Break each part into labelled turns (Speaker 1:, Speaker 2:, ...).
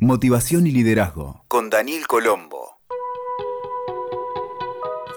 Speaker 1: Motivación y liderazgo con Daniel Colombo.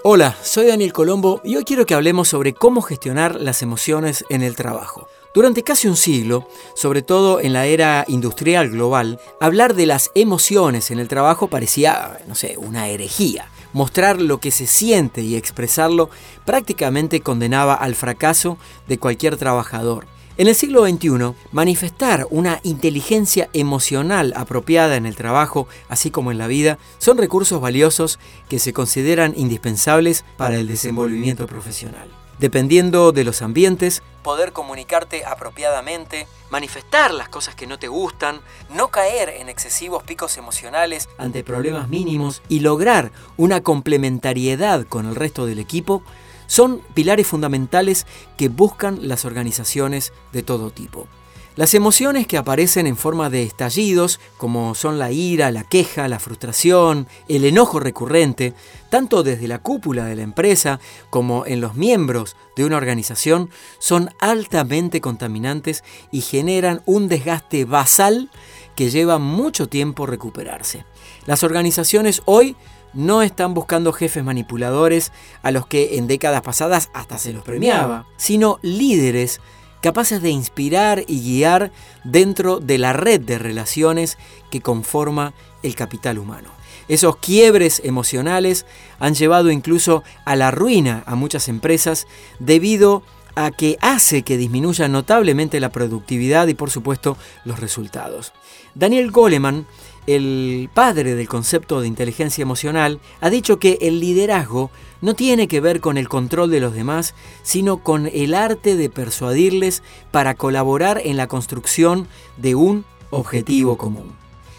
Speaker 2: Hola, soy Daniel Colombo y hoy quiero que hablemos sobre cómo gestionar las emociones en el trabajo. Durante casi un siglo, sobre todo en la era industrial global, hablar de las emociones en el trabajo parecía, no sé, una herejía. Mostrar lo que se siente y expresarlo prácticamente condenaba al fracaso de cualquier trabajador. En el siglo XXI, manifestar una inteligencia emocional apropiada en el trabajo, así como en la vida, son recursos valiosos que se consideran indispensables para el desenvolvimiento profesional. Dependiendo de los ambientes, poder comunicarte apropiadamente, manifestar las cosas que no te gustan, no caer en excesivos picos emocionales ante problemas mínimos y lograr una complementariedad con el resto del equipo son pilares fundamentales que buscan las organizaciones de todo tipo. Las emociones que aparecen en forma de estallidos, como son la ira, la queja, la frustración, el enojo recurrente, tanto desde la cúpula de la empresa como en los miembros de una organización, son altamente contaminantes y generan un desgaste basal que lleva mucho tiempo recuperarse. Las organizaciones hoy no están buscando jefes manipuladores a los que en décadas pasadas hasta se los premiaba, sino líderes capaces de inspirar y guiar dentro de la red de relaciones que conforma el capital humano. Esos quiebres emocionales han llevado incluso a la ruina a muchas empresas debido a que hace que disminuya notablemente la productividad y por supuesto los resultados. Daniel Goleman el padre del concepto de inteligencia emocional, ha dicho que el liderazgo no tiene que ver con el control de los demás, sino con el arte de persuadirles para colaborar en la construcción de un objetivo común.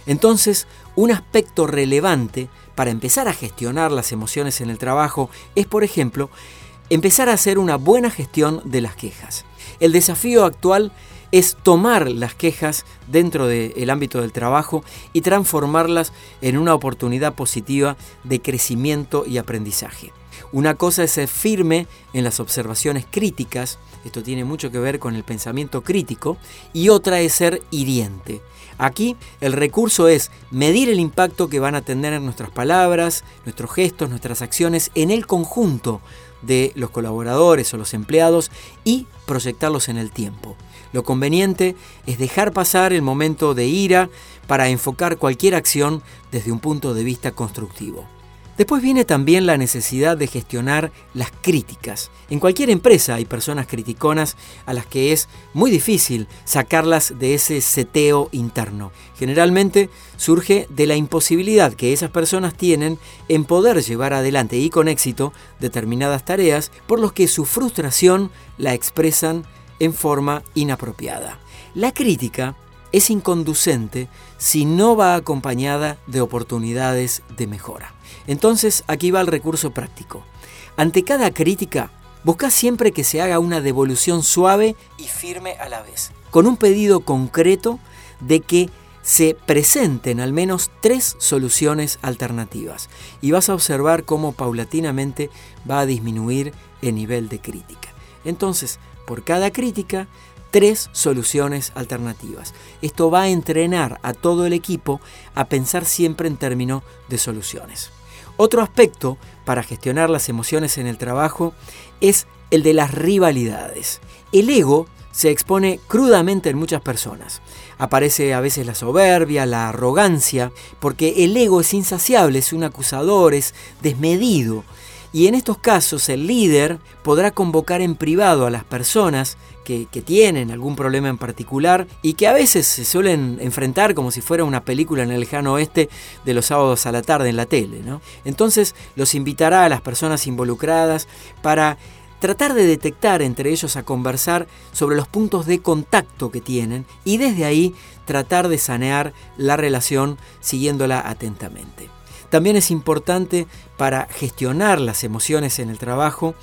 Speaker 2: Entonces, un aspecto relevante para empezar a gestionar las emociones en el trabajo es, por ejemplo, empezar a hacer una buena gestión de las quejas. El desafío actual es tomar las quejas dentro del ámbito del trabajo y transformarlas en una oportunidad positiva de crecimiento y aprendizaje. Una cosa es ser firme en las observaciones críticas, esto tiene mucho que ver con el pensamiento crítico, y otra es ser hiriente. Aquí el recurso es medir el impacto que van a tener nuestras palabras, nuestros gestos, nuestras acciones en el conjunto de los colaboradores o los empleados y proyectarlos en el tiempo. Lo conveniente es dejar pasar el momento de ira para enfocar cualquier acción desde un punto de vista constructivo. Después viene también la necesidad de gestionar las críticas. En cualquier empresa hay personas criticonas a las que es muy difícil sacarlas de ese seteo interno. Generalmente surge de la imposibilidad que esas personas tienen en poder llevar adelante y con éxito determinadas tareas por los que su frustración la expresan en forma inapropiada. La crítica es inconducente si no va acompañada de oportunidades de mejora. Entonces aquí va el recurso práctico. Ante cada crítica, busca siempre que se haga una devolución suave y firme a la vez, con un pedido concreto de que se presenten al menos tres soluciones alternativas y vas a observar cómo paulatinamente va a disminuir el nivel de crítica. Entonces, por cada crítica, tres soluciones alternativas. Esto va a entrenar a todo el equipo a pensar siempre en términos de soluciones. Otro aspecto para gestionar las emociones en el trabajo es el de las rivalidades. El ego se expone crudamente en muchas personas. Aparece a veces la soberbia, la arrogancia, porque el ego es insaciable, es un acusador, es desmedido. Y en estos casos el líder podrá convocar en privado a las personas que, tienen algún problema en particular y que a veces se suelen enfrentar como si fuera una película en el lejano oeste de los sábados a la tarde en la tele. Entonces los invitará a las personas involucradas para tratar de detectar entre ellos a conversar sobre los puntos de contacto que tienen y desde ahí tratar de sanear la relación siguiéndola atentamente. También es importante para gestionar las emociones en el trabajo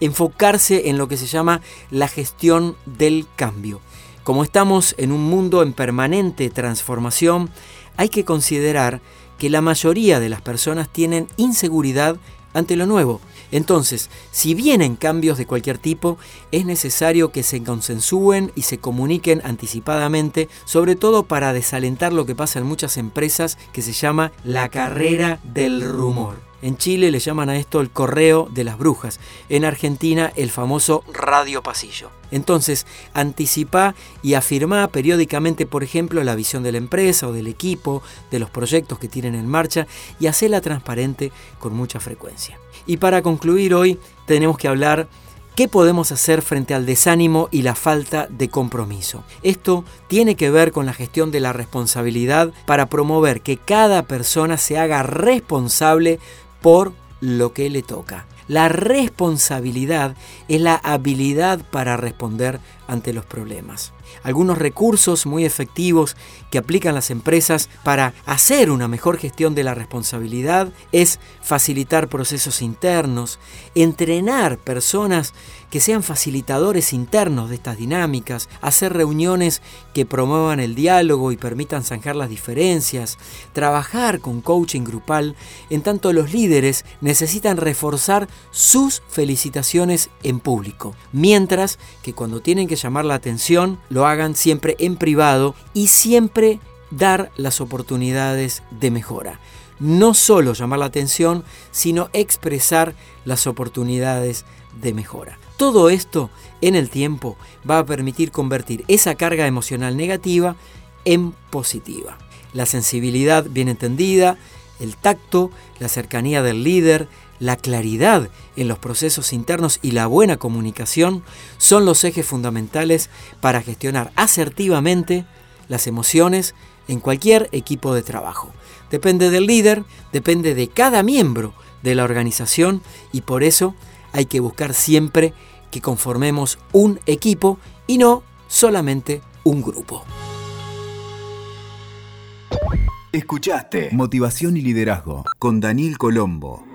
Speaker 2: enfocarse en lo que se llama la gestión del cambio. Como estamos en un mundo en permanente transformación, hay que considerar que la mayoría de las personas tienen inseguridad ante lo nuevo. Entonces, si vienen cambios de cualquier tipo, es necesario que se consensúen y se comuniquen anticipadamente, sobre todo para desalentar lo que pasa en muchas empresas que se llama la carrera del rumor. En Chile le llaman a esto el correo de las brujas, en Argentina el famoso radio pasillo. Entonces, anticipa y afirma periódicamente, por ejemplo, la visión de la empresa o del equipo, de los proyectos que tienen en marcha y hacela transparente con mucha frecuencia. Y para concluir hoy, tenemos que hablar ¿Qué podemos hacer frente al desánimo y la falta de compromiso? Esto tiene que ver con la gestión de la responsabilidad para promover que cada persona se haga responsable por lo que le toca. La responsabilidad es la habilidad para responder ante los problemas. Algunos recursos muy efectivos que aplican las empresas para hacer una mejor gestión de la responsabilidad es facilitar procesos internos, entrenar personas que sean facilitadores internos de estas dinámicas, hacer reuniones que promuevan el diálogo y permitan zanjar las diferencias, trabajar con coaching grupal, en tanto los líderes necesitan reforzar sus felicitaciones en público, mientras que cuando tienen que llamar la atención lo hagan siempre en privado y siempre dar las oportunidades de mejora. No solo llamar la atención, sino expresar las oportunidades de mejora. Todo esto en el tiempo va a permitir convertir esa carga emocional negativa en positiva. La sensibilidad bien entendida, el tacto, la cercanía del líder, la claridad en los procesos internos y la buena comunicación son los ejes fundamentales para gestionar asertivamente las emociones en cualquier equipo de trabajo. Depende del líder, depende de cada miembro de la organización y por eso hay que buscar siempre que conformemos un equipo y no solamente un grupo.
Speaker 1: Escuchaste Motivación y Liderazgo con Daniel Colombo.